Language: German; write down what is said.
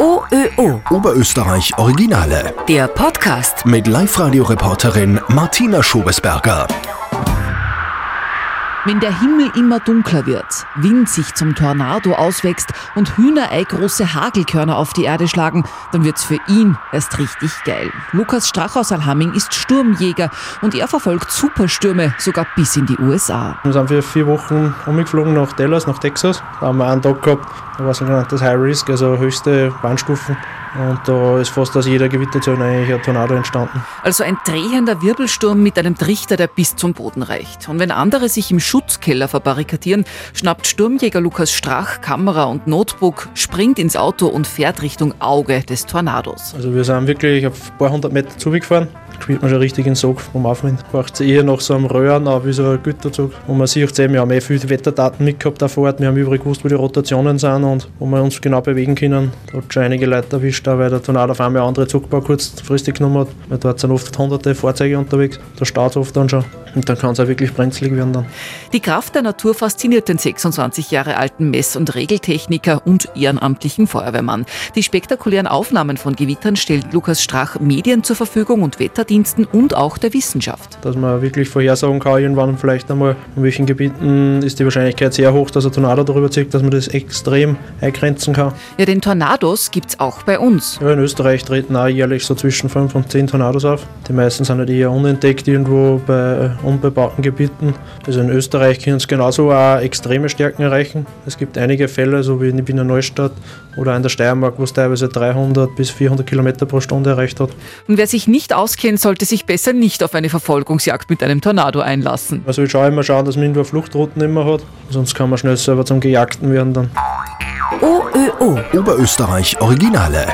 OÖO. Oberösterreich Originale. Der Podcast. Mit Live-Radio-Reporterin Martina Schobesberger. Wenn der Himmel immer dunkler wird, Wind sich zum Tornado auswächst und Hühnerei große Hagelkörner auf die Erde schlagen, dann wird's für ihn erst richtig geil. Lukas Strach aus Alhamming ist Sturmjäger und er verfolgt Superstürme sogar bis in die USA. Wir sind für vier Wochen umgeflogen nach Dallas, nach Texas. Da haben wir einen Tag gehabt, da war es ein genanntes High Risk, also höchste Warnstufen. Und da ist fast aus jeder Gewitterzone eigentlich ein Tornado entstanden. Also ein drehender Wirbelsturm mit einem Trichter, der bis zum Boden reicht. Und wenn andere sich im Schutzkeller verbarrikadieren, schnappt Sturmjäger Lukas Strach Kamera und Notebook, springt ins Auto und fährt Richtung Auge des Tornados. Also wir sind wirklich auf ein paar hundert Meter zugefahren. Spielt man schon richtig in den Sog vom Aufwind. Braucht es eher nach so einem Röhren, auch wie so ein Güterzug. Und man sieht eben, wir haben eh viele Wetterdaten mitgehabt vor Ort. Wir haben überall gewusst, wo die Rotationen sind und wo wir uns genau bewegen können. Da hat schon einige Leute erwischt, weil der Tornado auf einmal andere Zugbau kurzfristig genommen hat. Weil dort sind oft hunderte Fahrzeuge unterwegs. Da staut es oft dann schon. Und dann kann es auch wirklich brenzlig werden dann. Die Kraft der Natur fasziniert den 26 Jahre alten Mess- und Regeltechniker und ehrenamtlichen Feuerwehrmann. Die spektakulären Aufnahmen von Gewittern stellt Lukas Strach Medien zur Verfügung und Wetterdiensten und auch der Wissenschaft. Dass man wirklich vorhersagen kann, irgendwann vielleicht einmal, in welchen Gebieten ist die Wahrscheinlichkeit sehr hoch, dass ein Tornado darüber zieht, dass man das extrem eingrenzen kann. Ja, den Tornados gibt's auch bei uns. Ja, in Österreich treten auch jährlich so zwischen 5 und 10 Tornados auf. Die meisten sind halt eher unentdeckt irgendwo bei unbebauten Gebieten. Also in Österreich können es genauso auch extreme Stärken erreichen. Es gibt einige Fälle, so wie in Wiener Neustadt oder in der Steiermark, wo es teilweise 300 bis 400 Kilometer pro Stunde erreicht hat. Und wer sich nicht auskennt, sollte sich besser nicht auf eine Verfolgungsjagd mit einem Tornado einlassen. Man soll schon immer schauen, dass man irgendwo Fluchtrouten immer hat, sonst kann man schnell selber zum Gejagten werden dann. OÖO. Oberösterreich Originale.